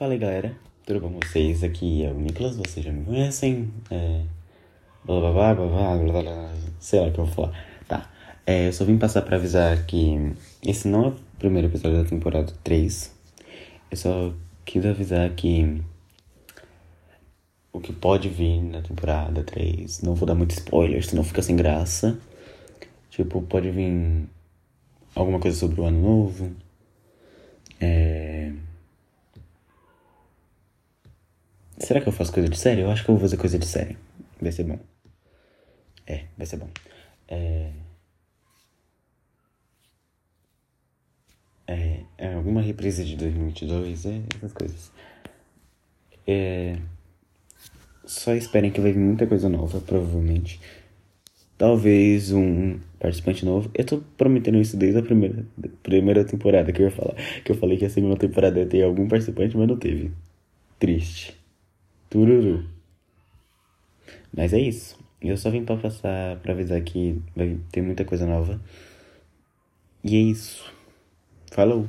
Fala aí galera, tudo bom com vocês? Aqui é o Nicolas, vocês já me conhecem. É. Blá blá blá blá blá blá blá, sei lá o que eu vou falar. Tá, é, eu só vim passar pra avisar que esse não é o primeiro episódio da temporada 3. Eu só quis avisar que o que pode vir na temporada 3. Não vou dar muito spoiler, senão fica sem graça. Tipo, pode vir alguma coisa sobre o ano novo. É. Será que eu faço coisa de série? Eu acho que eu vou fazer coisa de série. Vai ser bom. É, vai ser bom. É. É, é alguma reprise de 2022, é, essas coisas. É. Só esperem que vai vir muita coisa nova, provavelmente. Talvez um participante novo. Eu tô prometendo isso desde a primeira, primeira temporada que eu ia falar. Que eu falei que a segunda temporada ia ter algum participante, mas não teve. Triste. Tururu. Mas é isso. Eu só vim pra passar, pra avisar que vai ter muita coisa nova. E é isso. Falou!